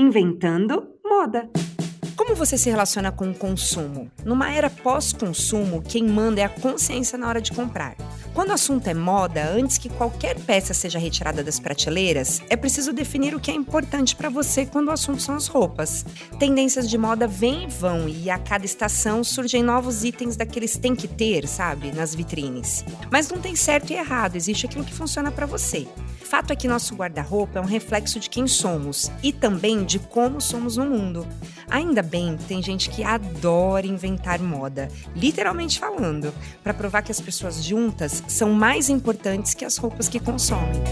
Inventando Moda. Como você se relaciona com o consumo? Numa era pós-consumo, quem manda é a consciência na hora de comprar. Quando o assunto é moda, antes que qualquer peça seja retirada das prateleiras, é preciso definir o que é importante para você quando o assunto são as roupas. Tendências de moda vêm e vão, e a cada estação surgem novos itens daqueles tem que ter, sabe, nas vitrines. Mas não tem certo e errado, existe aquilo que funciona para você. Fato é que nosso guarda-roupa é um reflexo de quem somos e também de como somos no mundo. Ainda bem, tem gente que adora inventar moda, literalmente falando, para provar que as pessoas juntas são mais importantes que as roupas que consomem.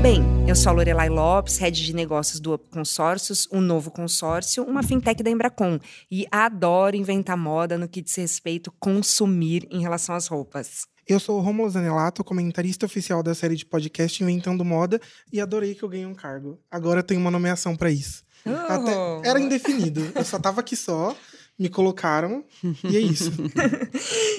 Bem, eu sou a Lorelai Lopes, head de negócios do Up Consórcios, um novo consórcio, uma fintech da Embracon, e adoro inventar moda no que diz respeito consumir em relação às roupas. Eu sou o Romulo Zanelato, comentarista oficial da série de podcast Inventando Moda e adorei que eu ganhei um cargo. Agora eu tenho uma nomeação para isso. Oh. Até, era indefinido. Eu só tava aqui só, me colocaram e é isso.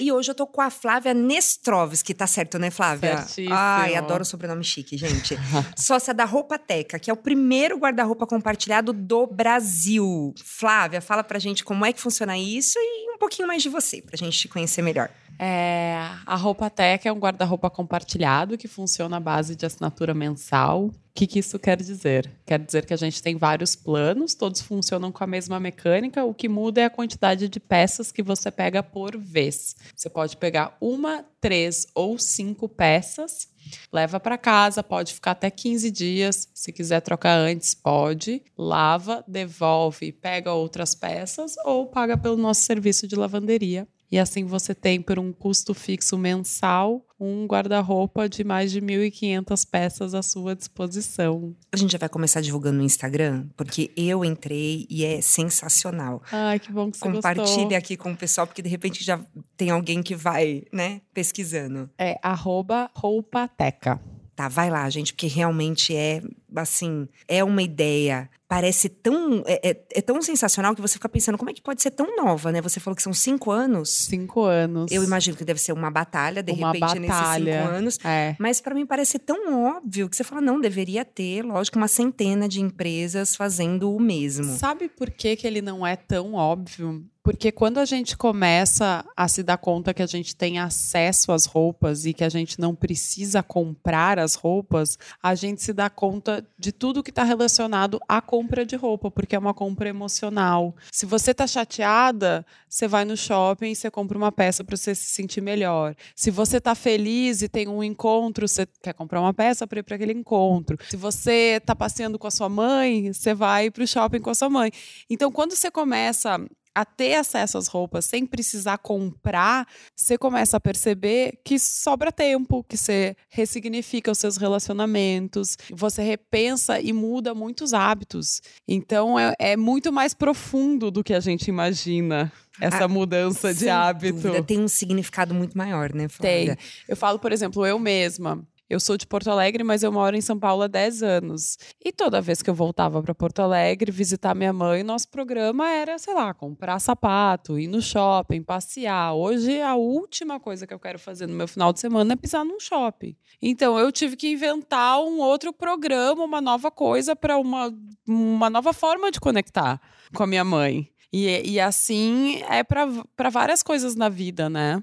e hoje eu tô com a Flávia Nestrovski, tá certo, né, Flávia? Certíssimo. Ai, adoro o sobrenome chique, gente. Sócia da Roupa Teca, que é o primeiro guarda-roupa compartilhado do Brasil. Flávia, fala pra gente como é que funciona isso e pouquinho mais de você, pra gente te conhecer melhor. É, a Roupa Tech é um guarda-roupa compartilhado que funciona à base de assinatura mensal. O que, que, isso quer dizer? Quer dizer que a gente tem vários planos, todos funcionam com a mesma mecânica, o que muda é a quantidade de peças que você pega por vez. Você pode pegar uma, três ou cinco peças, leva para casa, pode ficar até 15 dias. Se quiser trocar antes, pode. Lava, devolve, pega outras peças ou paga pelo nosso serviço de lavanderia e assim você tem, por um custo fixo mensal, um guarda-roupa de mais de 1.500 peças à sua disposição. A gente já vai começar divulgando no Instagram, porque eu entrei e é sensacional. Ai, que bom que você Compartilha gostou. aqui com o pessoal, porque de repente já tem alguém que vai, né, pesquisando. É arroba roupateca. Tá, vai lá, gente, porque realmente é, assim, é uma ideia parece tão. É, é, é, tão sensacional que você fica pensando, como é que pode ser tão nova, né? Você falou que são cinco anos. Cinco anos. Eu imagino que deve ser uma batalha, de uma repente, batalha. nesses cinco anos. É. Mas para mim parece tão óbvio que você fala, não, deveria ter, lógico, uma centena de empresas fazendo o mesmo. Sabe por que, que ele não é tão óbvio? Porque quando a gente começa a se dar conta que a gente tem acesso às roupas e que a gente não precisa comprar as roupas, a gente se dá conta de tudo que está relacionado à compra de roupa, porque é uma compra emocional. Se você está chateada, você vai no shopping e você compra uma peça para você se sentir melhor. Se você está feliz e tem um encontro, você quer comprar uma peça para ir para aquele encontro. Se você está passeando com a sua mãe, você vai para o shopping com a sua mãe. Então, quando você começa a ter acesso às roupas sem precisar comprar, você começa a perceber que sobra tempo, que você ressignifica os seus relacionamentos, você repensa e muda muitos hábitos. Então é, é muito mais profundo do que a gente imagina essa Ah, mudança de hábito. dúvida, tem um significado muito maior, né, Flávia? Tem. Eu falo, por exemplo, eu mesma. Eu sou de Porto Alegre, mas eu moro em São Paulo há 10 anos. E toda vez que eu voltava para Porto Alegre visitar minha mãe, nosso programa era, sei lá, comprar sapato, ir no shopping, passear. Hoje, a última coisa que eu quero fazer no meu final de semana é pisar num shopping. Então, eu tive que inventar um outro programa, uma nova coisa para uma, uma nova forma de conectar com a minha mãe. E, e assim é para várias coisas na vida, né?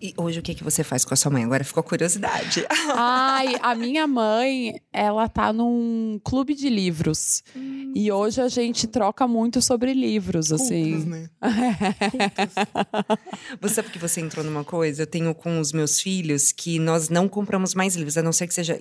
E hoje o que, que você faz com a sua mãe? Agora ficou curiosidade. Ai, a minha mãe, ela tá num clube de livros. E hoje a gente troca muito sobre livros, assim. Cultas, né? Você sabe que você entrou numa coisa? Eu tenho com os meus filhos que nós não compramos mais livros, a não ser que seja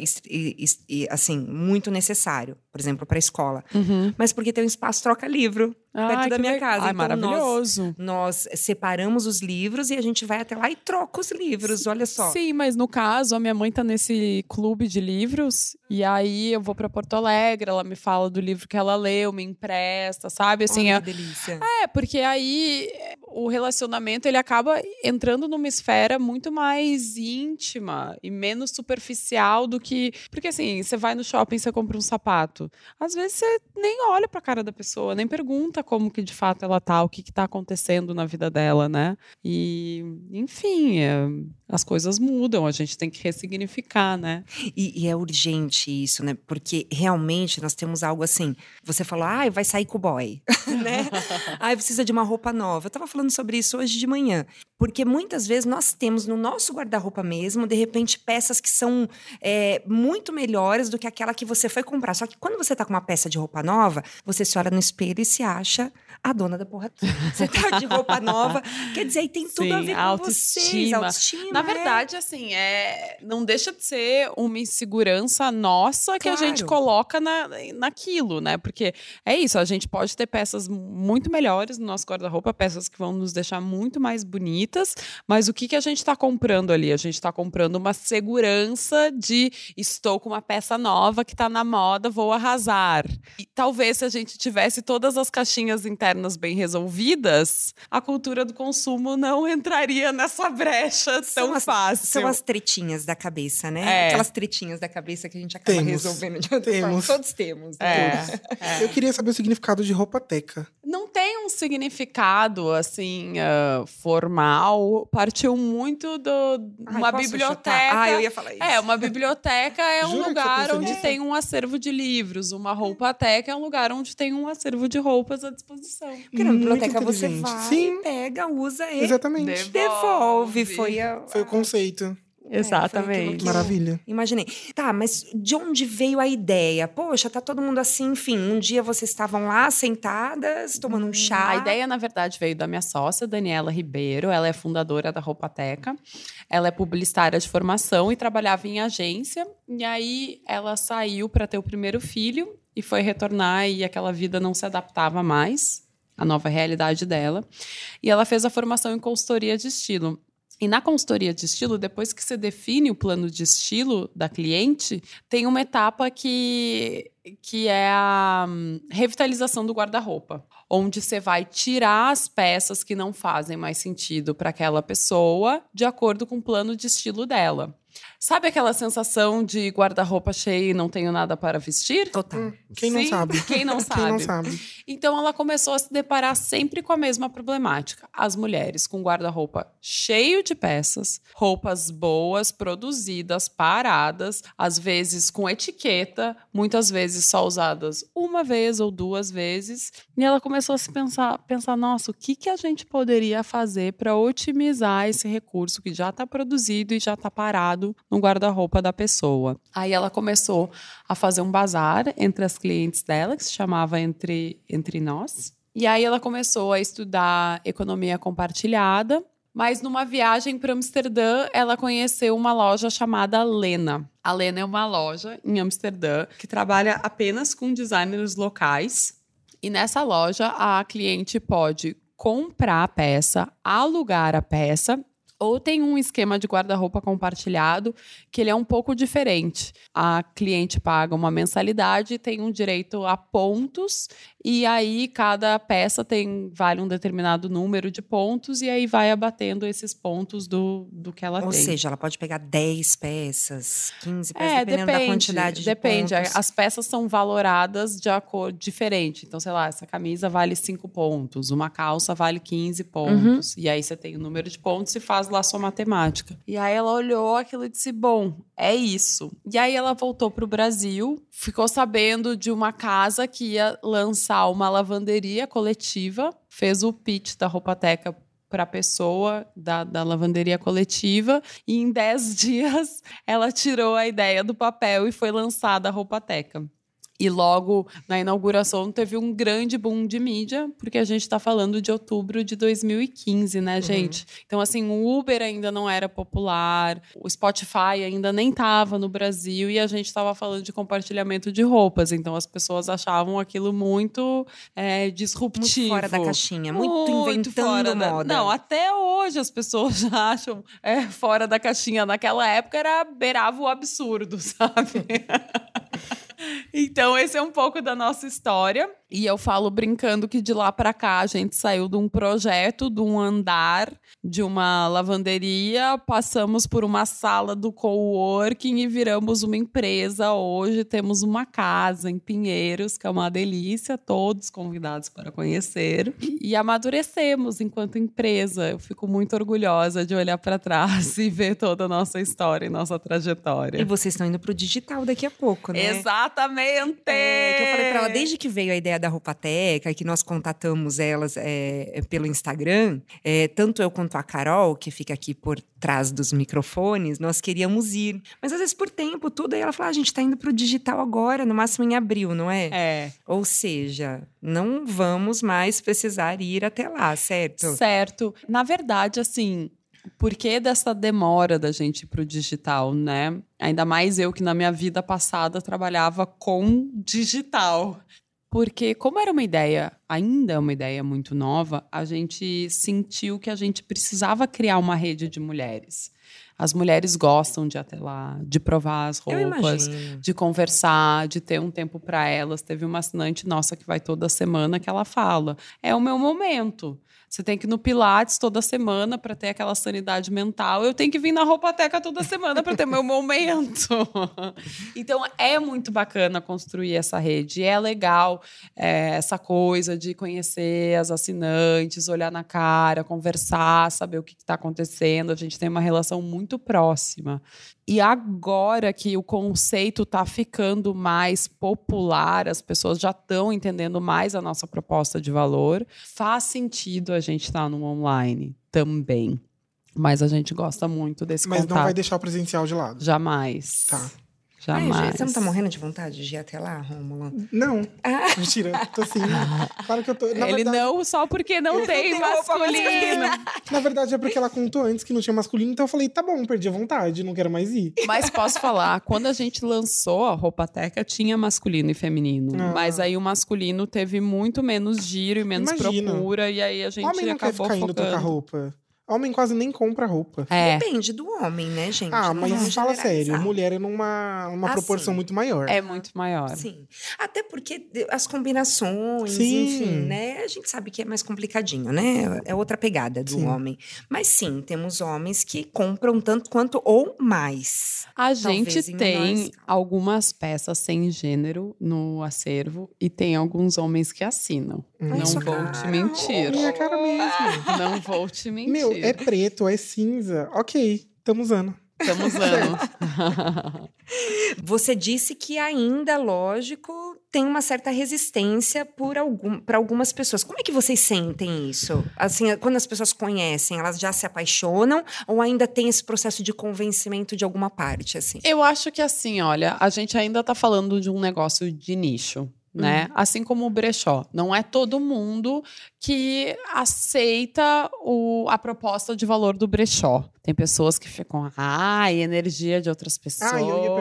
assim muito necessário, por exemplo, para a escola. Uhum. Mas porque tem um espaço troca livro perto Ai, da minha casa. Ai, Então, nós- maravilhoso. Nós separamos os livros e a gente vai até lá e troca os livros. Olha só. Sim, mas no caso, a minha mãe tá nesse clube de livros. E aí eu vou pra Porto Alegre, ela me fala do livro que ela leu, me empresta, sabe? Assim, Olha é- que delícia. É, porque aí o relacionamento ele acaba entrando numa esfera muito mais íntima e menos superficial do que. Porque assim, você vai no shopping, você compra um sapato. Às vezes você nem olha pra cara da pessoa, nem pergunta como que de fato ela tá, o que, que tá acontecendo na vida dela, né? E, enfim, é, as coisas mudam, a gente tem que ressignificar, né? E, e, é urgente isso, né? Porque realmente nós temos algo assim. Você falou, ah, vai sair com o boy, né? ah, precisa de uma roupa nova. Eu tava falando sobre isso hoje de manhã. Porque muitas vezes nós temos no nosso guarda-roupa mesmo, de repente, peças que são é, muito melhores do que aquela que você foi comprar. Só que quando você tá com uma peça de roupa nova, você se olha no espelho e se acha a dona da porra. Você tá de roupa nova. Quer dizer, aí tem tudo Sim, a ver com autoestima. vocês. Autoestima. Na verdade, assim, é, não deixa de ser uma insegurança nossa que claro. a gente coloca na, naquilo, né? Porque é isso, a gente pode ter peças muito melhores no nosso guarda-roupa, peças que vão nos deixar muito mais bonitas, mas o que, que a gente está comprando ali? A gente está comprando uma segurança de estou com uma peça nova que está na moda, vou arrasar. E talvez se a gente tivesse todas as caixinhas internas bem resolvidas, a cultura do consumo não entraria nessa brecha tão são as, fácil. São as tretinhas da cabeça, né? É. Aquelas tretinhas da cabeça que a gente acaba temos. resolvendo de outra temos. forma. Todos temos. Né? É. é. Eu queria saber o significado de roupa teca. Não tem um significado, assim, uh, formal. Partiu muito de uma biblioteca. Chutar? Ah, eu ia falar isso. É, uma biblioteca é um lugar onde tem um acervo de livros. Uma roupa teca é um lugar onde tem um acervo de roupas à disposição. Porque na biblioteca você vai, Sim. pega, usa e Exatamente. devolve. Foi, a, foi o conceito. É, Exatamente. Maravilha. Imaginei. Tá, mas de onde veio a ideia? Poxa, tá todo mundo assim, enfim. Um dia vocês estavam lá sentadas, tomando um hum, chá. A ideia, na verdade, veio da minha sócia, Daniela Ribeiro. Ela é fundadora da Roupateca. Ela é publicitária de formação e trabalhava em agência. E aí ela saiu para ter o primeiro filho e foi retornar e aquela vida não se adaptava mais à nova realidade dela. E ela fez a formação em consultoria de estilo. E na consultoria de estilo, depois que você define o plano de estilo da cliente, tem uma etapa que, que é a hum, revitalização do guarda-roupa, onde você vai tirar as peças que não fazem mais sentido para aquela pessoa, de acordo com o plano de estilo dela. Sabe aquela sensação de guarda-roupa cheio e não tenho nada para vestir? Total. Hum, quem Sim, não sabe? Quem não sabe? quem não sabe? Então ela começou a se deparar sempre com a mesma problemática. As mulheres com guarda-roupa cheio de peças, roupas boas, produzidas, paradas, às vezes com etiqueta, muitas vezes só usadas uma vez ou duas vezes. E ela começou a se pensar, pensar, nossa, o que, que a gente poderia fazer para otimizar esse recurso que já está produzido e já está parado no guarda-roupa da pessoa. Aí ela começou a fazer um bazar entre as clientes dela, que se chamava Entre, entre Nós. E aí ela começou a estudar economia compartilhada, mas numa viagem para Amsterdã, ela conheceu uma loja chamada Lena. A Lena é uma loja em Amsterdã que trabalha apenas com designers locais. E nessa loja, a cliente pode comprar a peça, alugar a peça ou tem um esquema de guarda-roupa compartilhado que ele é um pouco diferente. A cliente paga uma mensalidade, tem um direito a pontos e aí cada peça tem vale um determinado número de pontos e aí vai abatendo esses pontos do, do que ela Ou tem. Ou seja, ela pode pegar 10 peças, 15 peças, é, dependendo depende, da quantidade de depende. pontos. As peças são valoradas de acordo diferente. Então, sei lá, essa camisa vale 5 pontos, uma calça vale 15 pontos. Uhum. E aí você tem o número de pontos e faz lá sua matemática. E aí ela olhou aquilo e disse: "Bom, é isso". E aí ela voltou para o Brasil, ficou sabendo de uma casa que ia lançar uma lavanderia coletiva, fez o pitch da Roupateca para a pessoa da, da lavanderia coletiva e em 10 dias ela tirou a ideia do papel e foi lançada a Roupateca. E logo na inauguração teve um grande boom de mídia, porque a gente está falando de outubro de 2015, né, uhum. gente? Então, assim, o Uber ainda não era popular, o Spotify ainda nem estava no Brasil e a gente estava falando de compartilhamento de roupas. Então, as pessoas achavam aquilo muito é, disruptivo. Muito fora da caixinha, muito, muito inventando moda. Da... Não, até hoje as pessoas já acham é, fora da caixinha. Naquela época era beirava o absurdo, sabe? Então, esse é um pouco da nossa história. E eu falo brincando que de lá para cá a gente saiu de um projeto, de um andar de uma lavanderia, passamos por uma sala do coworking e viramos uma empresa. Hoje temos uma casa em Pinheiros, que é uma delícia, todos convidados para conhecer. E amadurecemos enquanto empresa. Eu fico muito orgulhosa de olhar para trás e ver toda a nossa história e nossa trajetória. E vocês estão indo pro digital daqui a pouco, né? Exatamente! É, que eu falei para ela, desde que veio a ideia da Roupateca, que nós contatamos elas é, pelo Instagram, é, tanto eu quanto a Carol, que fica aqui por trás dos microfones, nós queríamos ir. Mas às vezes por tempo, tudo, aí ela fala, ah, a gente tá indo pro digital agora, no máximo em abril, não é? É. Ou seja, não vamos mais precisar ir até lá, certo? Certo. Na verdade, assim, por que dessa demora da gente ir pro digital, né? Ainda mais eu que na minha vida passada trabalhava com digital. Porque, como era uma ideia, ainda é uma ideia muito nova, a gente sentiu que a gente precisava criar uma rede de mulheres. As mulheres gostam de até lá, de provar as roupas, de conversar, de ter um tempo para elas. Teve uma assinante nossa que vai toda semana que ela fala: é o meu momento. Você tem que ir no Pilates toda semana para ter aquela sanidade mental. Eu tenho que vir na roupateca toda semana para ter meu momento. então é muito bacana construir essa rede. É legal é, essa coisa de conhecer as assinantes, olhar na cara, conversar, saber o que está acontecendo. A gente tem uma relação muito próxima. E agora que o conceito está ficando mais popular, as pessoas já estão entendendo mais a nossa proposta de valor, faz sentido a gente estar tá no online também. Mas a gente gosta muito desse Mas contato. não vai deixar o presencial de lado. Jamais. Tá. Jamais. Ai, você não tá morrendo de vontade de ir até lá, Rômulo? Não. Ah. Mentira, tô assim. Claro que eu tô. Na Ele verdade, não só porque não tem, masculino. Na verdade, é porque ela contou antes que não tinha masculino, então eu falei, tá bom, perdi a vontade, não quero mais ir. Mas posso falar, quando a gente lançou a roupa teca, tinha masculino e feminino. Ah. Mas aí o masculino teve muito menos giro e menos Imagina. procura, e aí a gente Homem não acabou quer ficar indo trocar roupa. Homem quase nem compra roupa. É. Depende do homem, né, gente? Ah, mas fala sério, mulher é numa uma ah, proporção muito maior. É muito maior. Sim. Até porque as combinações, sim. enfim, né? A gente sabe que é mais complicadinho, né? É outra pegada do sim. homem. Mas sim, temos homens que compram tanto quanto ou mais. A gente tem algumas peças sem gênero no acervo e tem alguns homens que assinam. Hum. Não vou cara. te mentir. Minha cara mesmo. Não vou te mentir. Meu, é preto, é cinza. Ok, estamos usando. Estamos usando. Você disse que ainda, lógico, tem uma certa resistência por algum, para algumas pessoas. Como é que vocês sentem isso? Assim, quando as pessoas conhecem, elas já se apaixonam ou ainda tem esse processo de convencimento de alguma parte, assim? Eu acho que assim, olha, a gente ainda está falando de um negócio de nicho né? Uhum. Assim como o brechó. Não é todo mundo que aceita o, a proposta de valor do brechó. Tem pessoas que ficam, ai, energia de outras pessoas. Ah, eu ia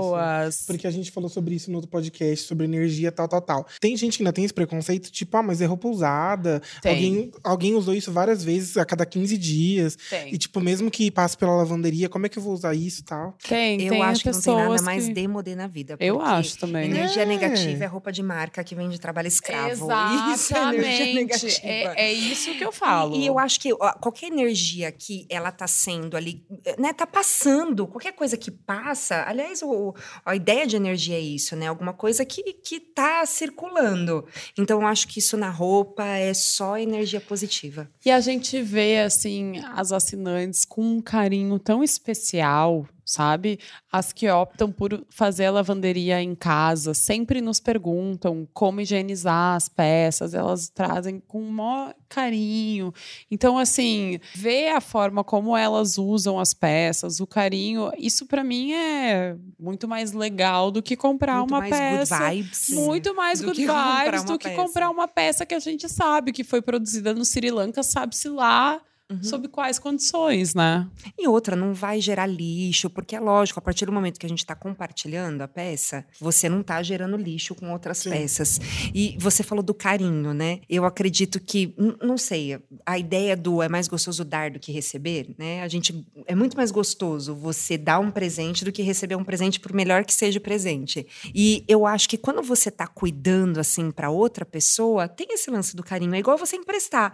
perguntar isso. Porque a gente falou sobre isso no outro podcast, sobre energia, tal, tal, tal. Tem gente que ainda tem esse preconceito, tipo, ah, mas é roupa usada. Alguém, alguém usou isso várias vezes a cada 15 dias. Tem. E, tipo, mesmo que passe pela lavanderia, como é que eu vou usar isso e tal? Tem, eu tem acho que não tem nada mais demodê na vida. Eu acho também. Energia é. negativa é roupa de marca que vem de trabalho escravo. Exatamente. Isso é energia negativa. É, é isso que eu falo. E, e eu acho que ó, qualquer energia que ela tá sendo ali, né, tá passando, qualquer coisa que passa, aliás, o, a ideia de energia é isso, né? Alguma coisa que, que tá circulando. Então, eu acho que isso na roupa é só energia positiva. E a gente vê, assim, as assinantes com um carinho tão especial sabe? As que optam por fazer a lavanderia em casa sempre nos perguntam como higienizar as peças, elas trazem com o maior carinho. Então, assim, ver a forma como elas usam as peças, o carinho, isso para mim é muito mais legal do que comprar muito uma mais peça. Good vibes, muito mais good vibes do que peça. comprar uma peça que a gente sabe que foi produzida no Sri Lanka, sabe-se lá Uhum. Sob quais condições, né? E outra, não vai gerar lixo, porque é lógico, a partir do momento que a gente está compartilhando a peça, você não está gerando lixo com outras Sim. peças. E você falou do carinho, né? Eu acredito que, não sei, a ideia do é mais gostoso dar do que receber, né? A gente é muito mais gostoso você dar um presente do que receber um presente, por melhor que seja o presente. E eu acho que quando você está cuidando assim para outra pessoa, tem esse lance do carinho. É igual você emprestar.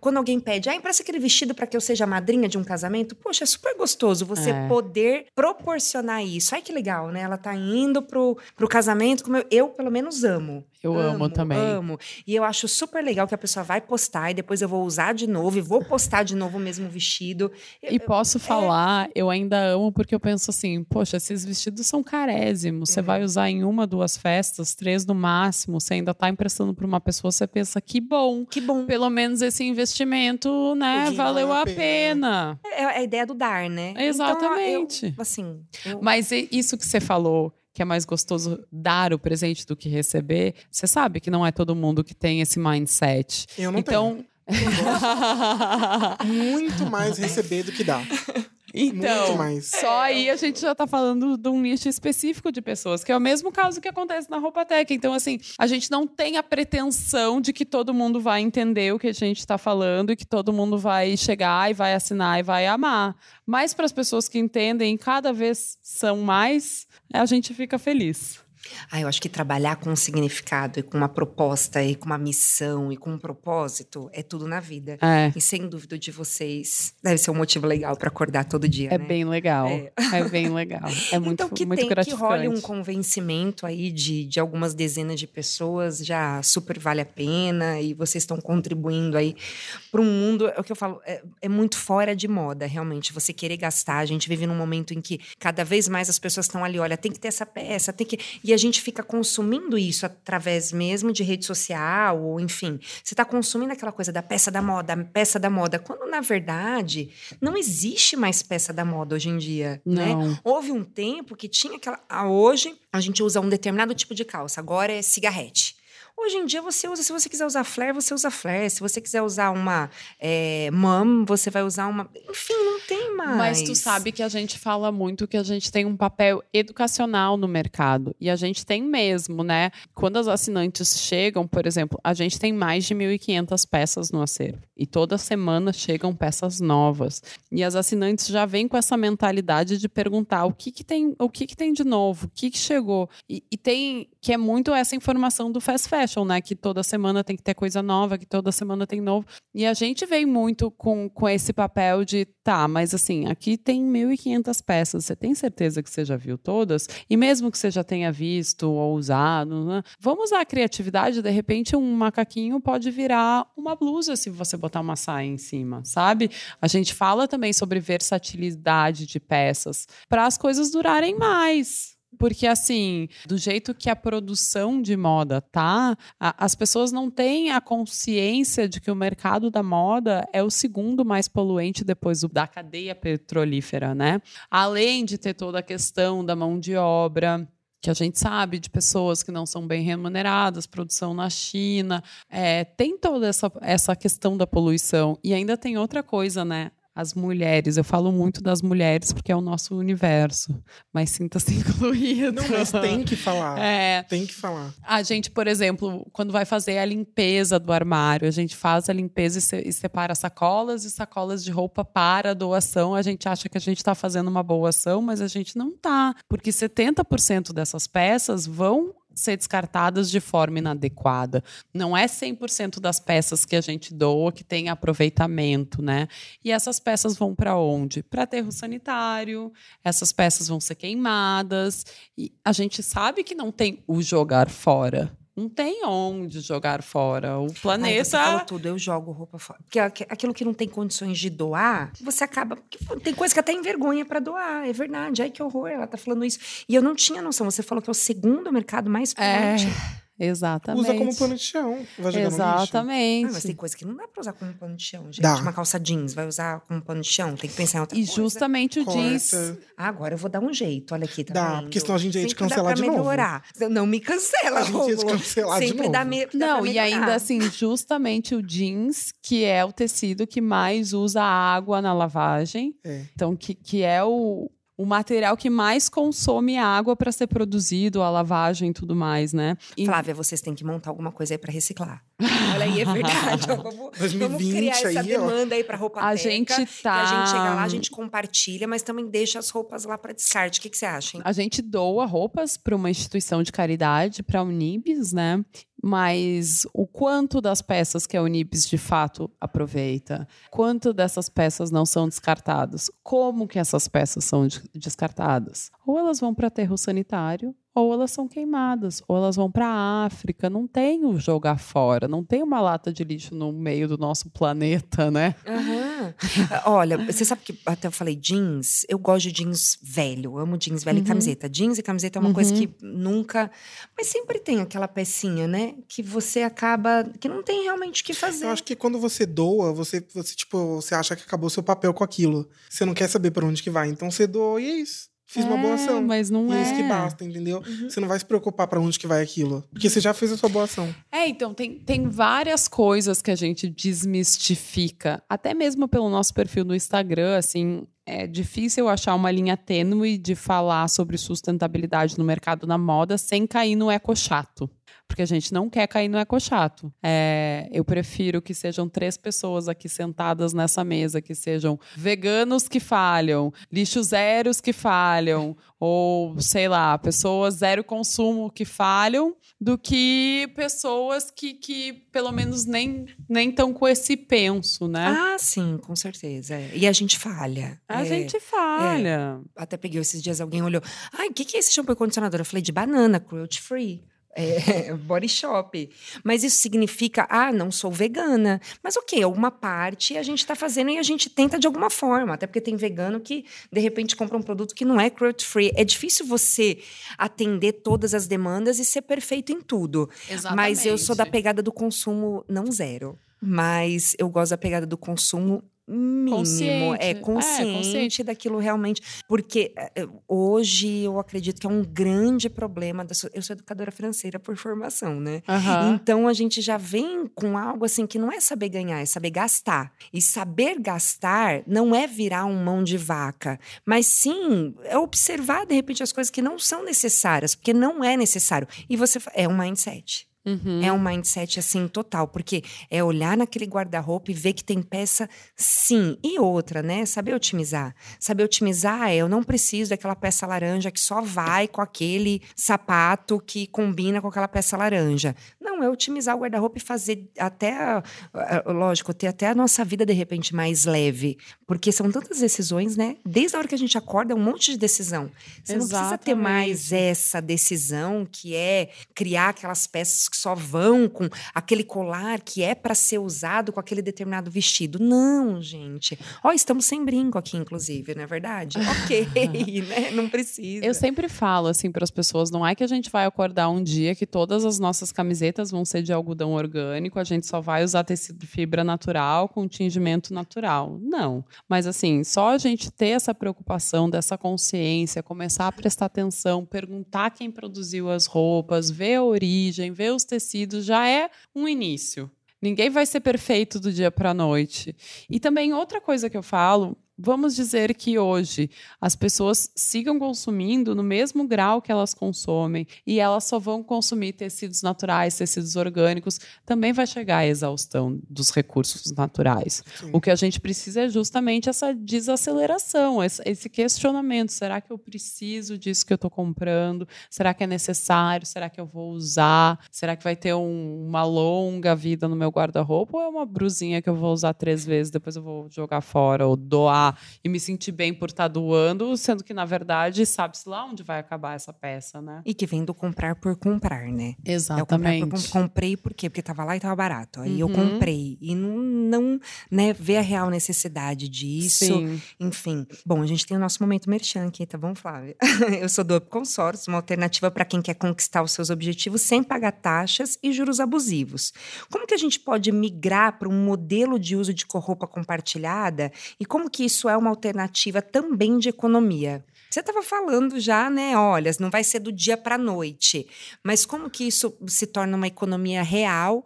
Quando alguém pede, ah, empresta aquele vestido para que eu seja madrinha de um casamento, poxa, é super gostoso você é. poder proporcionar isso. Ai, que legal, né? Ela tá indo pro, pro casamento, como eu, eu pelo menos amo. Eu amo, amo, também. Amo. E eu acho super legal que a pessoa vai postar e depois eu vou usar de novo e vou postar de novo o mesmo vestido. E posso é... falar, eu ainda amo porque eu penso assim, poxa, esses vestidos são carésimos. Você uhum. vai usar em uma, duas festas, três no máximo. Você ainda tá emprestando para uma pessoa, você pensa que bom. Que bom. Pelo menos esse investimento, né, valeu a pena. É, é a ideia do dar, né? Exatamente. Então, eu, assim. Eu... Mas isso que você falou que é mais gostoso dar o presente do que receber, você sabe que não é todo mundo que tem esse mindset. Eu não então, tenho. Muito mais receber do que dar. Então, só aí a gente já tá falando de um nicho específico de pessoas, que é o mesmo caso que acontece na Roupa Tech. Então, assim, a gente não tem a pretensão de que todo mundo vai entender o que a gente está falando e que todo mundo vai chegar e vai assinar e vai amar. Mas para as pessoas que entendem, cada vez são mais, a gente fica feliz. Ah, eu acho que trabalhar com um significado e com uma proposta e com uma missão e com um propósito é tudo na vida. É. E sem dúvida de vocês, deve ser um motivo legal para acordar todo dia, É né? bem legal. É. é. bem legal. É muito, então, que muito tem. Que role um convencimento aí de, de algumas dezenas de pessoas já super vale a pena e vocês estão contribuindo aí para um mundo, é o que eu falo, é, é muito fora de moda, realmente. Você querer gastar, a gente vive num momento em que cada vez mais as pessoas estão ali, olha, tem que ter essa peça, tem que. E a gente fica consumindo isso através mesmo de rede social, ou enfim, você está consumindo aquela coisa da peça da moda, peça da moda, quando na verdade não existe mais peça da moda hoje em dia, né? não. né? Houve um tempo que tinha aquela. Ah, hoje a gente usa um determinado tipo de calça, agora é cigarrete. Hoje em dia você usa, se você quiser usar flare, você usa flare. Se você quiser usar uma é, mom, você vai usar uma. Enfim, não tem mais. Mas tu sabe que a gente fala muito que a gente tem um papel educacional no mercado. E a gente tem mesmo, né? Quando as assinantes chegam, por exemplo, a gente tem mais de 1.500 peças no acervo. E toda semana chegam peças novas. E as assinantes já vêm com essa mentalidade de perguntar o que, que tem, o que, que tem de novo, o que, que chegou. E, e tem que é muito essa informação do fast fashion, né? Que toda semana tem que ter coisa nova, que toda semana tem novo. E a gente vem muito com, com esse papel de, tá, mas assim, aqui tem 1.500 peças, você tem certeza que você já viu todas? E mesmo que você já tenha visto ou usado, né? vamos usar a criatividade, de repente um macaquinho pode virar uma blusa se você botar uma saia em cima, sabe? A gente fala também sobre versatilidade de peças para as coisas durarem mais. Porque, assim, do jeito que a produção de moda tá, a, as pessoas não têm a consciência de que o mercado da moda é o segundo mais poluente depois do, da cadeia petrolífera, né? Além de ter toda a questão da mão de obra, que a gente sabe de pessoas que não são bem remuneradas, produção na China, é, tem toda essa, essa questão da poluição. E ainda tem outra coisa, né? As mulheres. Eu falo muito das mulheres porque é o nosso universo, mas sinta-se incluído. Não, mas tem que falar. É, tem que falar. A gente, por exemplo, quando vai fazer a limpeza do armário, a gente faz a limpeza e, separa sacolas e sacolas de roupa para doação. A gente acha que a gente está fazendo uma boa ação, mas a gente não está, porque 70% dessas peças vão ser descartadas de forma inadequada. Não é 100% das peças que a gente doa que tem aproveitamento, né? E essas peças vão para onde? Para aterro sanitário, essas peças vão ser queimadas, e a gente sabe que não tem o jogar fora não tem onde jogar fora. O planeta. Ai, tudo, eu jogo roupa fora. Porque aquilo que não tem condições de doar, você acaba. Tem coisa que até envergonha para doar, é verdade. Ai, que horror, ela tá falando isso. E eu não tinha noção. Você falou que é o segundo mercado mais forte. É. Exatamente. Usa como pano de chão. Vai jogar Exatamente. No ah, mas tem coisa que não dá pra usar como pano de chão, gente. Dá. Uma calça jeans, vai usar como pano de chão? Tem que pensar em outra e coisa. E justamente o Corta. jeans. Ah, agora eu vou dar um jeito. Olha aqui, tá Dá, vendo? porque senão a gente ia te cancelar de novo. melhorar. Não me cancela, A gente ia te cancelar de Sempre novo. dá, me, Não, e ainda assim, justamente o jeans, que é o tecido que mais usa água na lavagem. É. Então, que, que é o, o material que mais consome água para ser produzido, a lavagem e tudo mais, né? E- Flávia, vocês têm que montar alguma coisa aí pra reciclar. Olha aí, é verdade. ó, vamos, vamos 2020 criar essa aí, ó. demanda aí pra roupa A teca, gente tá. a gente chega lá, a gente compartilha, mas também deixa as roupas lá pra descarte. O que, que você acha, hein? A gente doa roupas para uma instituição de caridade, para a Unibis, né? Mas o quanto das peças que a Unibis de fato aproveita? Quanto dessas peças não são descartadas? Como que essas peças são de- descartadas? Ou elas vão para aterro sanitário, ou elas são queimadas, ou elas vão para a África. Não tem o jogar fora, não tem uma lata de lixo no meio do nosso planeta, né? Aham. Olha, você sabe que até eu falei jeans, eu gosto de jeans velho, amo jeans velho Uhum. e camiseta. Jeans e camiseta é uma coisa que nunca. Mas sempre tem aquela pecinha, né? Que você acaba. que não tem realmente o que fazer. Eu acho que quando você doa, você, você, tipo, você acha que acabou o seu papel com aquilo. Você não quer saber pra onde que vai. Então você doa e é isso. Fiz uma boa É, ação. Mas não e é é. isso que basta, entendeu? Uhum. Você não vai se preocupar pra onde que vai aquilo. Porque você já fez a sua boa ação. É, então, tem, tem várias coisas que a gente desmistifica, até mesmo pelo nosso perfil no Instagram, assim, é difícil achar uma linha tênue de falar sobre sustentabilidade no mercado na moda sem cair no eco chato. Porque a gente não quer cair no eco chato. É, eu prefiro que sejam três pessoas aqui sentadas nessa mesa, que sejam veganos que falham, lixo zeros que falham, ou, sei lá, pessoas zero consumo que falham, do que pessoas que, que pelo menos nem nem estão com esse penso, né? Ah, sim, com certeza. é. E a gente falha. a É, gente falha. Até peguei esses dias, alguém olhou. Ai, o que, que é esse shampoo e condicionador? Eu falei, de banana, cruelty free. É, body shop. Mas isso significa, ah, não sou vegana. Mas ok, alguma parte a gente está fazendo e a gente tenta de alguma forma. Até porque tem vegano que, de repente, compra um produto que não é cruelty free. É difícil você atender todas as demandas e ser perfeito em tudo. Mas eu sou da pegada do consumo não zero. Mas eu gosto da pegada do consumo mínimo. Consciente. É É, consciente, consciente. daquilo realmente. Porque eh, hoje eu acredito que é um grande problema. Da, eu sou educadora financeira por formação, né? Aham. Então a gente já vem com algo assim que não é saber ganhar, é saber gastar. E saber gastar não é virar um mão de vaca, mas sim é observar de repente as coisas que não são necessárias, porque não é necessário. E você é um mindset. Uhum. É um mindset assim total, porque é olhar naquele guarda-roupa e ver que tem peça sim. E outra, né? Saber otimizar. Saber otimizar é eu não preciso daquela peça laranja que só vai com aquele sapato que combina com aquela peça laranja. Não, é otimizar o guarda-roupa e fazer até, lógico, ter até a nossa vida de repente mais leve. Porque são tantas decisões, né? Desde a hora que a gente acorda, é um monte de decisão. Você não precisa ter mais essa decisão que é criar aquelas peças que só vão com aquele colar que é para ser usado com aquele determinado vestido. Não, gente. Ó, estamos sem brinco aqui, inclusive, não é verdade? ok, né? Não precisa. Eu sempre falo assim para as pessoas, não é que a gente vai acordar um dia que todas as nossas camisetas vão ser de algodão orgânico, a gente só vai usar tecido de fibra natural com tingimento natural. Não. Mas assim, só a gente ter essa preocupação, dessa consciência, começar a prestar atenção, perguntar quem produziu as roupas, ver a origem, ver os tecidos, já é um início. Ninguém vai ser perfeito do dia para a noite. E também outra coisa que eu falo, vamos dizer que hoje as pessoas sigam consumindo no mesmo grau que elas consomem e elas só vão consumir tecidos naturais, tecidos orgânicos, também vai chegar à exaustão dos recursos naturais. Sim. O que a gente precisa é justamente essa desaceleração, esse esse questionamento. Será que eu preciso disso que eu estou comprando? Será que é necessário? Será que eu vou usar? Será que vai ter um- uma longa vida no meu guarda-roupa? Ou é uma brusinha que eu vou usar três vezes, depois eu vou jogar fora ou doar doar e me sentir bem por estar tá doando, sendo que, na verdade, sabe-se lá onde vai acabar essa peça, né? E que vem do comprar por comprar, né? Exatamente. Por, comprei por quê? Porque estava lá e estava barato. Aí uhum. eu comprei. E não, não né, ver a real necessidade disso. Sim. Enfim. Bom, a gente tem o nosso momento merchan aqui, tá bom, Flávia? eu sou do Up Consórcio, uma alternativa para quem quer conquistar os seus objetivos sem pagar taxas e juros abusivos. Como que a gente pode migrar para um modelo de uso de roupa compartilhada e como que isso é uma alternativa também de economia? Você estava falando já, né? Olha, não vai ser do dia para a noite. Mas como que isso se torna uma economia real,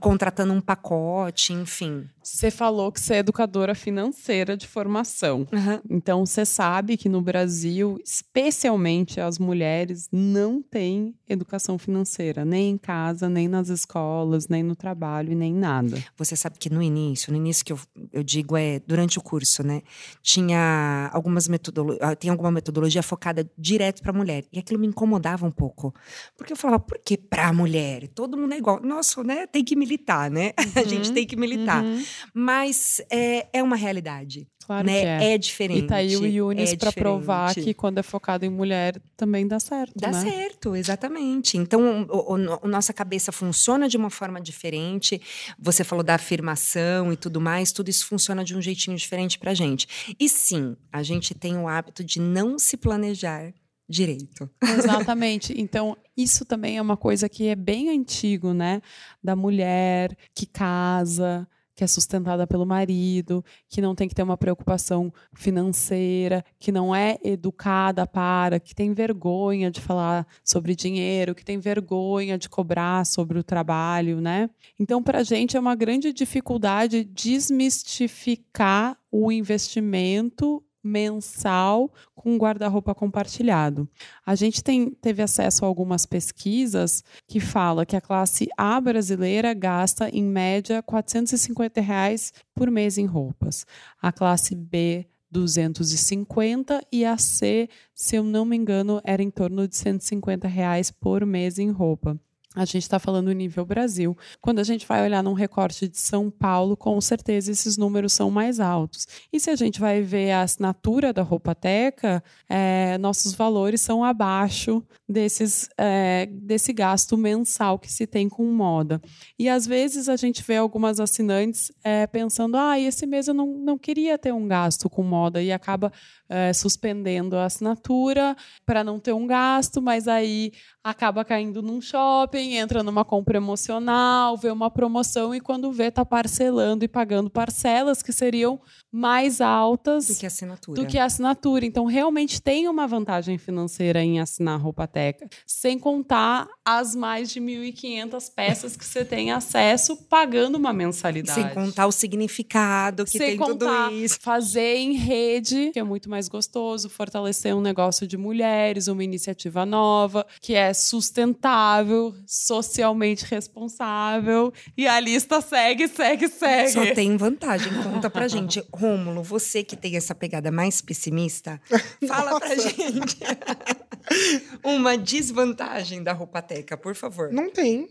contratando um pacote, enfim? Você falou que você é educadora financeira de formação. Uhum. Então, você sabe que no Brasil, especialmente as mulheres, não têm educação financeira, nem em casa, nem nas escolas, nem no trabalho, nem nada. Você sabe que no início, no início que eu, eu digo é durante o curso, né? Tinha algumas metodologias, ah, tem alguma metodologia focada direto para a mulher. E aquilo me incomodava um pouco. Porque eu falava, por que para a mulher? Todo mundo é igual. Nossa, né? Tem que militar, né? Uhum. A gente tem que militar. Uhum. Mas é, é uma realidade. Claro né? é. é. diferente. E tá aí o Yunis é para provar que quando é focado em mulher também dá certo. Dá né? certo, exatamente. Então, o, o, o, nossa cabeça funciona de uma forma diferente. Você falou da afirmação e tudo mais, tudo isso funciona de um jeitinho diferente pra gente. E sim, a gente tem o hábito de não se planejar direito. Exatamente. Então, isso também é uma coisa que é bem antigo, né? Da mulher que casa, que é sustentada pelo marido, que não tem que ter uma preocupação financeira, que não é educada para, que tem vergonha de falar sobre dinheiro, que tem vergonha de cobrar sobre o trabalho, né? Então, para a gente é uma grande dificuldade desmistificar o investimento mensal com guarda-roupa compartilhado. A gente tem, teve acesso a algumas pesquisas que fala que a classe A brasileira gasta em média 450 reais por mês em roupas. A classe B 250 e a C, se eu não me engano, era em torno de 150 reais por mês em roupa. A gente está falando nível Brasil. Quando a gente vai olhar num recorte de São Paulo, com certeza esses números são mais altos. E se a gente vai ver a assinatura da Roupateca, é, nossos valores são abaixo desses, é, desse gasto mensal que se tem com moda. E às vezes a gente vê algumas assinantes é, pensando: ah, esse mês eu não, não queria ter um gasto com moda, e acaba é, suspendendo a assinatura para não ter um gasto, mas aí acaba caindo num shopping, entra numa compra emocional, vê uma promoção e quando vê está parcelando e pagando parcelas que seriam mais altas do que a assinatura. Do que a assinatura. Então realmente tem uma vantagem financeira em assinar a Roupateca, sem contar as mais de 1.500 peças que você tem acesso pagando uma mensalidade. Sem contar o significado que sem tem contar, tudo isso. Fazer em rede, que é muito mais gostoso, fortalecer um negócio de mulheres, uma iniciativa nova, que é sustentável, socialmente responsável. E a lista segue, segue, segue. Só tem vantagem. Conta pra gente. Rômulo, você que tem essa pegada mais pessimista, fala pra gente uma desvantagem da Roupateca, por favor. Não tem.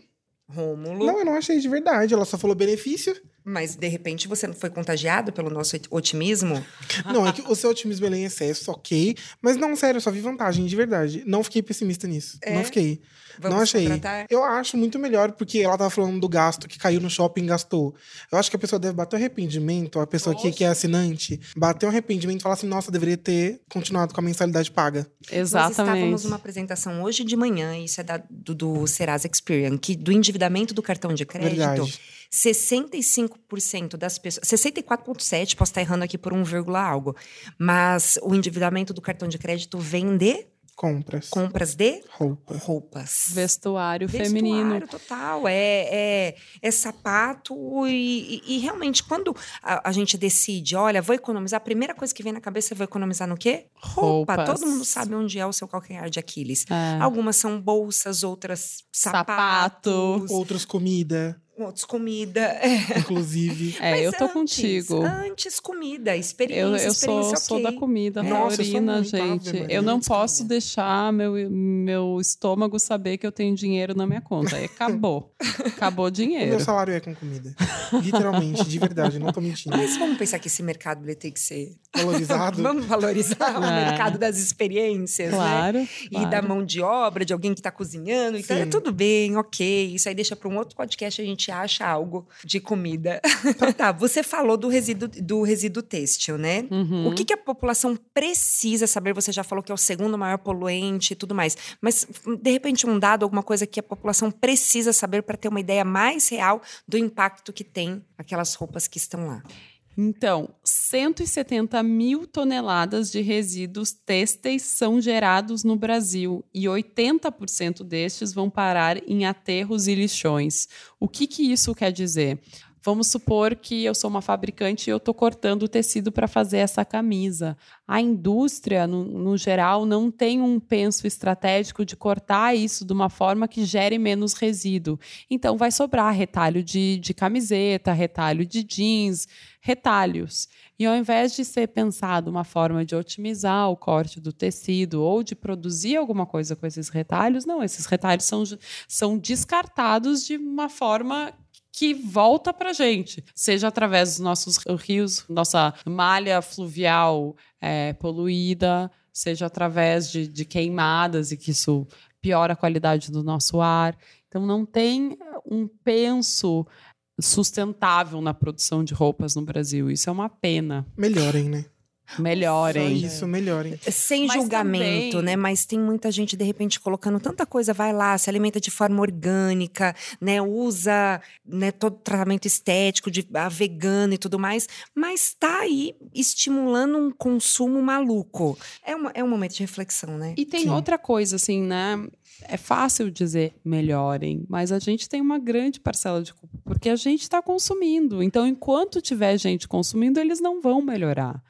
Rômulo. Não, eu não achei de verdade. Ela só falou benefício. Mas, de repente, você não foi contagiado pelo nosso otimismo? Não, é que o seu otimismo é em excesso, ok. Mas não, sério, eu só vi vantagem, de verdade. Não fiquei pessimista nisso. É? Não fiquei. Vamos não achei. Contratar? Eu acho muito melhor, porque ela tava falando do gasto que caiu no shopping e gastou. Eu acho que a pessoa deve bater um arrependimento, a pessoa que, que é assinante, bater um arrependimento e falar assim: nossa, deveria ter continuado com a mensalidade paga. Exatamente. Nós estávamos numa apresentação hoje de manhã, isso é da, do, do Serasa Experian, que do endividamento do cartão de crédito. Verdade 65% das pessoas. 64,7%, posso estar errando aqui por um vírgula algo. Mas o endividamento do cartão de crédito vem de Compras. Compras de Roupa. roupas. Vestuário, Vestuário feminino. total. É, é, é sapato e, e, e, realmente, quando a, a, gente decide, olha, vou economizar, a primeira coisa que vem na cabeça é vou economizar no quê? Roupa. Roupas. Todo mundo sabe onde é o seu calcanhar de Aquiles. É. Algumas são bolsas, outras sapatos. Sapato. Outras comida Outros comida. Inclusive. É, Mas eu tô antes, contigo. Antes comida, experiência. Eu, eu sou, okay. sou da comida Nossa, taurina, gente. Ave, eu não posso deixar meu, meu estômago saber que eu tenho dinheiro na minha conta. Aí acabou. acabou o dinheiro. O meu salário é com comida. Literalmente, de verdade, não tô mentindo. Mas vamos pensar que esse mercado ele tem que ser valorizado. vamos valorizar é. o mercado das experiências, né? claro, né? Claro. E da mão de obra, de alguém que tá cozinhando. Então, é tudo bem, ok. Isso aí deixa para um outro podcast a gente acha algo de comida. tá, você falou do resíduo, do resíduo têxtil, né? Uhum. O que, que a população precisa saber? Você já falou que é o segundo maior poluente e tudo mais. Mas, de repente, um dado, alguma coisa que a população precisa saber para ter uma ideia mais real do impacto que tem aquelas roupas que estão lá. Então, 170 mil toneladas de resíduos têxteis são gerados no Brasil e 80% destes vão parar em aterros e lixões. O que, que isso quer dizer? Vamos supor que eu sou uma fabricante e eu estou cortando o tecido para fazer essa camisa. A indústria, no, no, geral, não tem um penso estratégico de cortar isso de uma forma que gere menos resíduo. Então, vai sobrar retalho de, de camiseta, retalho de jeans, retalhos. E ao invés de ser pensado uma forma de otimizar o corte do tecido ou de produzir alguma coisa com esses retalhos, não, esses retalhos são, são descartados de uma forma que volta para gente, seja através dos nossos rios, nossa malha fluvial é, poluída, seja através de, de queimadas e que isso piora a qualidade do nosso ar. Então, não tem um penso sustentável na produção de roupas no Brasil. Isso é uma pena. Melhorem, né? Melhorem. Só isso, melhorem. Sem Mas julgamento, também... né? Mas tem muita gente, de repente, colocando tanta coisa, vai lá, se alimenta de forma orgânica, né? Usa né, todo tratamento estético, de a vegano e tudo mais, mas tá aí estimulando um consumo maluco. É, uma, é um momento de reflexão, né? E tem Sim. outra coisa, assim, né? É fácil dizer melhorem, mas a gente tem uma grande parcela de culpa, porque a gente está consumindo. Então, enquanto tiver gente consumindo, eles não vão melhorar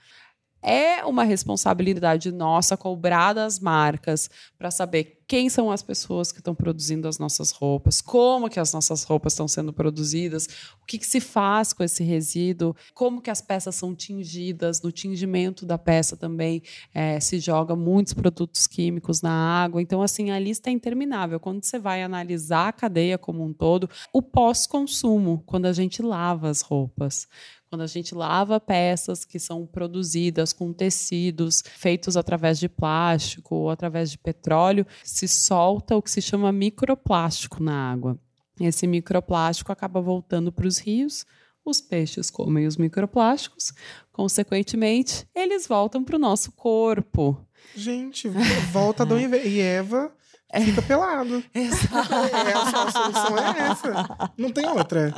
é uma responsabilidade nossa cobrar das marcas para saber quem são as pessoas que estão produzindo as nossas roupas, como que as nossas roupas estão sendo produzidas, o que, que, se faz com esse resíduo, como que as peças são tingidas, no tingimento da peça também é, se joga muitos produtos químicos na água. Então, assim, a lista é interminável. Quando você vai analisar a cadeia como um todo, o pós-consumo, quando a gente lava as roupas quando a gente lava peças que são produzidas com tecidos feitos através de plástico ou através de petróleo, se solta o que se chama microplástico na água. Esse microplástico acaba voltando para os rios, os peixes comem os microplásticos, consequentemente, eles voltam para o nosso corpo. Gente, volta Adão e Eva fica pelado. Exato. É, a, solução é essa. Não tem outra.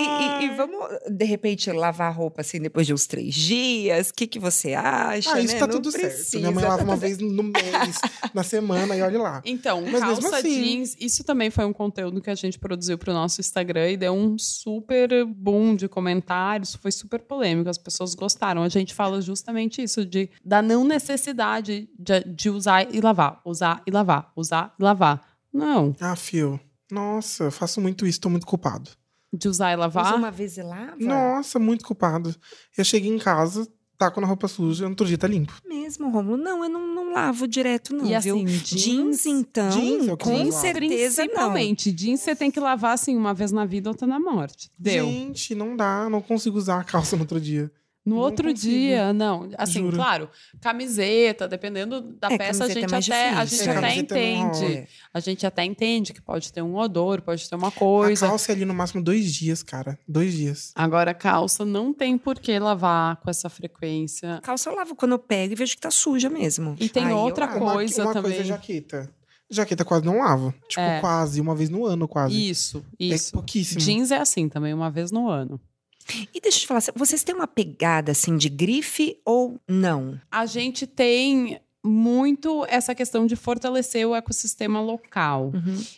E, e, e, vamos, de repente, lavar a roupa assim depois de uns três dias? O que, que você acha? Ah, isso né? tá tudo precisa. certo. Minha mãe lava uma vez no mês, na semana, e olha lá. Então, Mas calça assim... jeans, isso também foi um conteúdo que a gente produziu pro nosso Instagram e deu um super boom de comentários, foi super polêmico, as pessoas gostaram. A gente fala justamente isso, de, da não necessidade de, de usar e lavar, usar e lavar, usar e lavar. Não. Ah, fio. Nossa, eu faço muito isso, tô muito culpado. De usar e lavar? Usa uma vez e lava? Nossa, muito culpado. Eu cheguei em casa, taco na roupa suja, no outro dia tá limpo. Mesmo, Romulo? Não, eu não, não lavo direto, não, e viu? Assim, jeans, jeans então, jeans é com certeza Principalmente, não. jeans você tem que lavar, assim, uma vez na vida, outra na morte. Deu. Gente, não dá, não consigo usar a calça no outro dia. No não outro consigo. dia, não. Assim, Juro. claro, camiseta, dependendo da é, peça, a gente é até, a gente É, até camiseta não entende. rola. A gente até entende que pode ter um odor, pode ter uma coisa. A calça é ali no máximo dois dias, cara. Dois dias. Agora, calça não tem por que lavar com essa frequência. Calça eu lavo quando eu pego e vejo que tá suja mesmo. E tem eu outra. Uma- coisa uma, também. coisa é jaqueta. Jaqueta quase não lavo. Tipo, É. quase, uma vez no ano, quase. Isso, É isso. pouquíssimo. Jeans é assim também, uma vez no ano. E deixa eu te falar, vocês têm uma pegada assim de grife ou não? A gente tem muito essa questão de fortalecer o ecossistema local.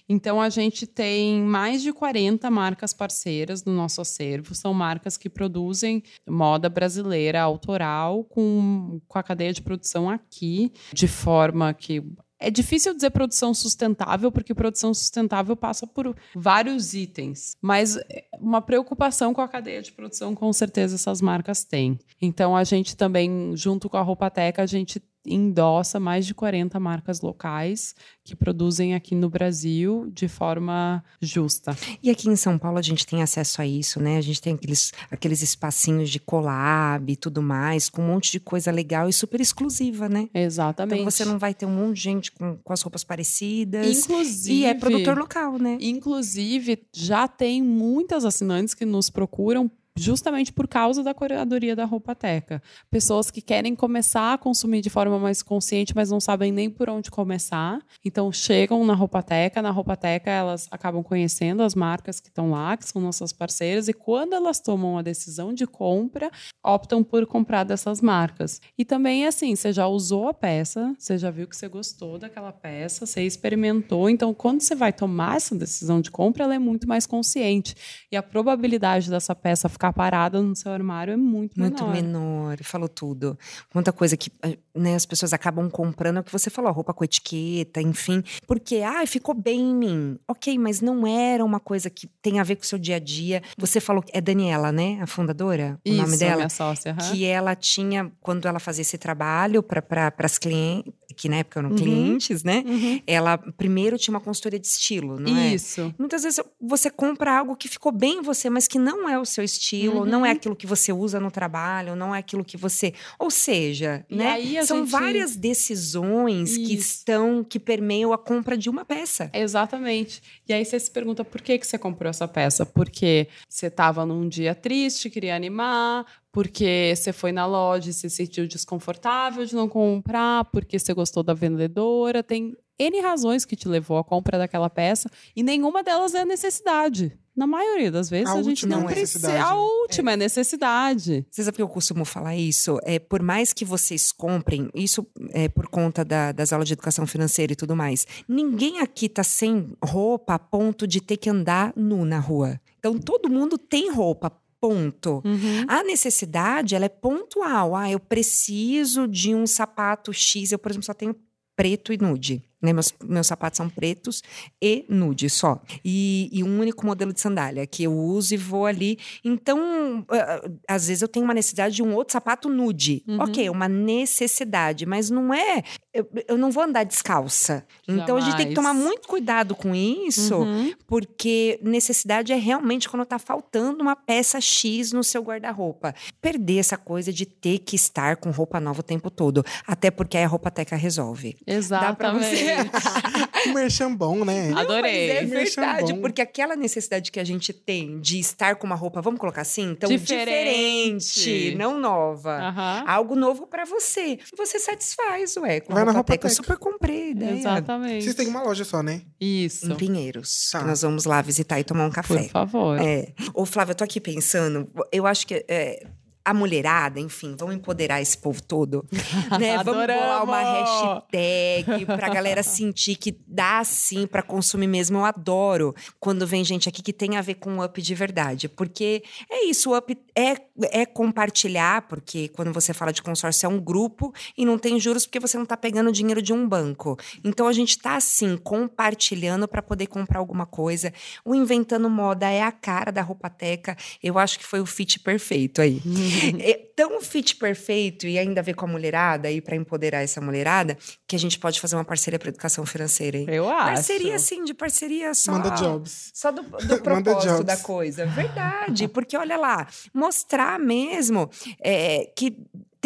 Então, a gente tem mais de 40 marcas parceiras no nosso acervo. São marcas que produzem moda brasileira autoral com, com a cadeia de produção aqui, de forma que é difícil dizer produção sustentável, porque produção sustentável passa por vários itens, mas é, uma preocupação com a cadeia de produção, com certeza essas marcas têm. Então a gente também, junto com a Roupateca, a gente endossa mais de 40 marcas locais que produzem aqui no Brasil de forma justa. E aqui em São Paulo a gente tem acesso a isso, né? A gente tem aqueles, aqueles espacinhos de collab e tudo mais, com um monte de coisa legal e super exclusiva, né? Exatamente. Então você não vai ter um monte de gente com, com as roupas parecidas. Inclusive. E é produtor local, né? Inclusive, já tem muitas assinantes que nos procuram justamente por causa da curadoria da Roupateca. Pessoas que querem começar a consumir de forma mais consciente, mas não sabem nem por onde começar. Então chegam na Roupateca, na Roupateca elas acabam conhecendo as marcas que estão lá, que são nossas parceiras, e quando elas tomam a decisão de compra, optam por comprar dessas marcas. E também assim, você já usou a peça, você já viu que você gostou daquela peça, você experimentou, então quando você vai tomar essa decisão de compra, ela é muito mais consciente. E a probabilidade dessa peça ficar ficar parada no seu armário é muito menor. Muito menor, falou tudo. Muita coisa que eh, né, as pessoas acabam comprando, é o que você falou, roupa com etiqueta, enfim. Porque, ah, ficou bem em mim. Ok, mas não era uma coisa que tem a ver com o seu dia a dia. Você falou que é Daniela, né? A fundadora? Isso, o nome dela? minha sócia. Uhum. Que ela tinha, quando ela fazia esse trabalho para pra, as clientes, que na época eram uhum. clientes, né? Uhum. Ela primeiro tinha uma consultoria de estilo, não é? Isso. Muitas vezes você compra algo que ficou bem em você, mas que não é o seu estilo, uhum. não é uhum. aquilo que você usa no trabalho, não é aquilo que você. Ou seja, e né? São gente... várias decisões Isso. que estão, que permeiam a compra de uma peça. Exatamente. E aí você se pergunta por que, que você comprou essa peça? Porque você estava num dia triste, queria animar, porque você foi na loja e se sentiu desconfortável de não comprar, porque você gostou da vendedora. Tem N razões que te levou à compra daquela peça e nenhuma delas é necessidade. Na maioria das vezes a, a gente não é precisa. A última é. é necessidade. Você sabe que eu costumo falar isso? É, por mais que vocês comprem, isso é por conta da, das aulas de educação financeira e tudo mais, ninguém aqui tá sem roupa a ponto de ter que andar nu na rua. Então todo mundo tem roupa ponto. Uhum. A necessidade, ela é pontual. Ah, eu preciso de um sapato X. Eu, por exemplo, só tenho preto e nude. Né? Meus, meus sapatos são pretos e nude só. E, e, um único modelo de sandália que eu uso e vou ali. Então, uh, às vezes eu tenho uma necessidade de um outro sapato nude. Uhum. Ok, uma necessidade, mas não é. Eu, eu não vou andar descalça. Jamais. Então a gente tem que tomar muito cuidado com isso, uhum. porque necessidade é realmente quando tá faltando uma peça X no seu guarda-roupa. Perder essa coisa de ter que estar com roupa nova o tempo todo. Até porque aí a roupa teca resolve. Exatamente. Merchan bom, né? Adorei. Não, é verdade, porque aquela necessidade que a gente tem de estar com uma roupa, vamos colocar assim, então diferente, diferente não nova. Uhum. Algo novo para você. Você satisfaz, ué, com Vai a roupa teca. Eu super comprei, né? Exatamente. Vocês têm uma loja só, né? Isso. Em Pinheiros. Tá. nós vamos lá visitar e tomar um café. Por favor. É. Ô, Flávia, eu tô aqui pensando, eu acho que é, a mulherada, enfim, vamos empoderar esse povo todo, né? vamos bolar uma hashtag pra galera sentir que dá sim para consumir mesmo. Eu adoro quando vem gente aqui que tem a ver com o up de verdade, porque é isso, o up é, é compartilhar, porque quando você fala de consórcio é um grupo e não tem juros porque você não tá pegando dinheiro de um banco. Então a gente tá assim compartilhando para poder comprar alguma coisa. O inventando moda é a cara da Roupateca. Eu acho que foi o fit perfeito aí. é tão fit perfeito e ainda ver com a mulherada e para empoderar essa mulherada que a gente pode fazer uma parceria para educação financeira, hein? Eu acho. Parceria, sim, de parceria só. Manda jobs. Só do, do propósito da coisa. Verdade. Porque olha lá, mostrar mesmo é, que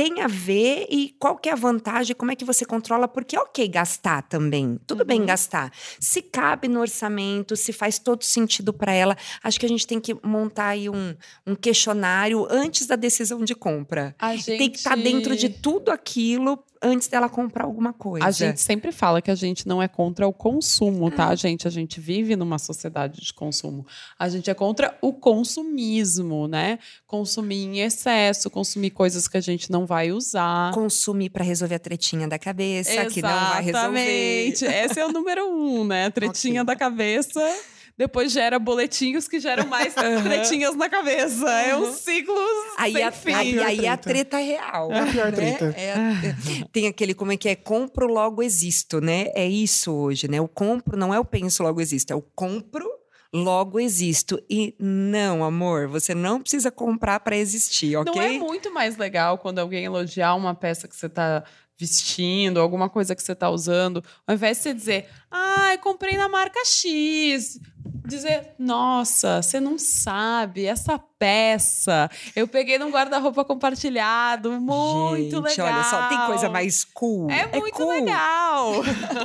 tem a ver e qual que é a vantagem, como é que você controla, porque é ok gastar também, tudo uhum. bem gastar. Se cabe no orçamento, se faz todo sentido para ela, acho que a gente tem que montar aí um, um questionário antes da decisão de compra. A gente... Tem que estar tá dentro de tudo aquilo antes dela comprar alguma coisa. A gente sempre fala que a gente não é contra o consumo, tá, ah. gente? A gente vive numa sociedade de consumo. A gente é contra o consumismo, né? Consumir em excesso, consumir coisas que a gente não vai usar. Consumir para resolver a tretinha da cabeça, Exatamente. que não vai resolver. Esse é o número um, né? A tretinha okay. da cabeça depois gera boletinhos que geram mais uhum. tretinhas na cabeça. Uhum. É um ciclo aí sem a, fim. Aí, aí a treta real. É a pior né? treta. É, é, tem aquele, como é que é? Compro, logo existo, né? É isso hoje, né? O compro não é o penso, logo existo. É o compro, logo existo. E não, amor, você não precisa comprar para existir, ok? Não é muito mais legal quando alguém elogiar uma peça que você tá vestindo, alguma coisa que você está usando, ao invés de você dizer, ah, comprei na marca X, dizer, nossa, você não sabe, essa peça, eu peguei num guarda-roupa compartilhado, muito Gente, legal. olha só, tem coisa mais cool. É, é muito cool. legal.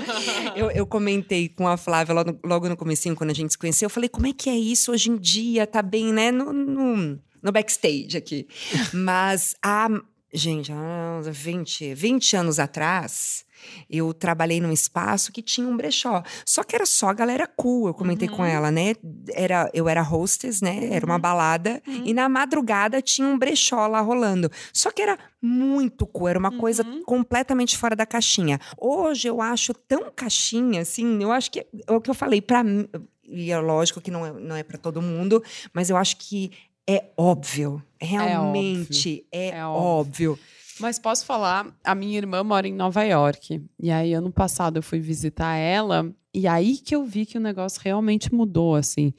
eu, eu comentei com a Flávia logo, logo no comecinho, quando a gente se conheceu, eu falei, como é que é isso hoje em dia? Tá bem, né, no, no, no backstage aqui. Mas a Gente, há 20, 20 anos atrás, eu trabalhei num espaço que tinha um brechó. Só que era só a galera cool, eu comentei uhum. com ela, né? Era, eu era hostess, né? Era uma uhum. balada. Uhum. E na madrugada tinha um brechó lá rolando. Só que era muito cool, era uma coisa uhum. completamente fora da caixinha. Hoje eu acho tão caixinha, assim, eu acho que é o que eu falei, para mim. E é lógico que não é, não é para todo mundo, mas eu acho que é óbvio. Realmente é óbvio. É, é óbvio. óbvio. Mas posso falar, a minha irmã mora em Nova York. E aí, ano passado, eu fui visitar ela. E aí que eu vi que o negócio realmente mudou, assim.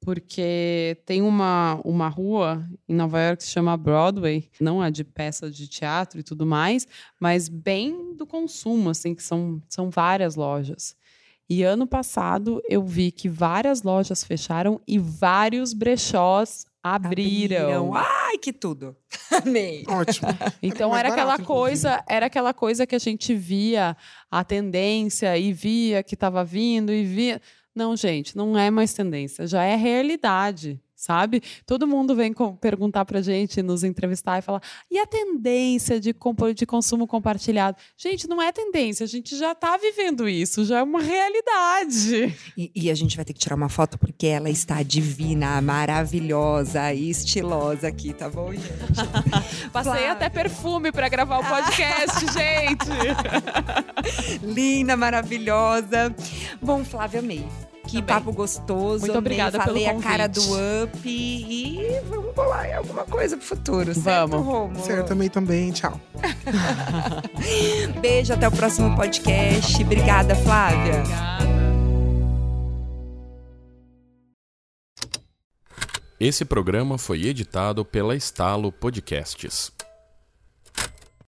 Porque tem uma, uma rua em Nova York que se chama Broadway. Não é de peças de teatro e tudo mais, mas bem do consumo, assim, que são, são várias lojas. E ano passado eu vi que várias lojas fecharam e vários brechós abriram. abriram. Ai, que tudo. Amei. Ótimo. Então era barato, aquela coisa, inclusive. era aquela coisa que a gente via a tendência e via que estava vindo e via. Não, gente, não é mais tendência, já é realidade sabe? Todo mundo vem perguntar pra gente, nos entrevistar e falar: e a tendência de, de consumo compartilhado? Gente, não é tendência, a gente já tá vivendo isso, já é uma realidade. E, e a gente vai ter que tirar uma foto porque ela está divina, maravilhosa e estilosa aqui, tá bom, gente? Passei até perfume para gravar o podcast, gente. Linda, maravilhosa. Bom, Flávia, amei. Que Também. papo gostoso. Muito obrigada Falei pelo convite. a cara do Up e vamos bolar em alguma coisa pro futuro, certo, vamos. Romo? Certo, também, também. Tchau. Beijo, até o próximo podcast. Obrigada, Flávia. Obrigada. Esse programa foi editado pela Estalo Podcasts.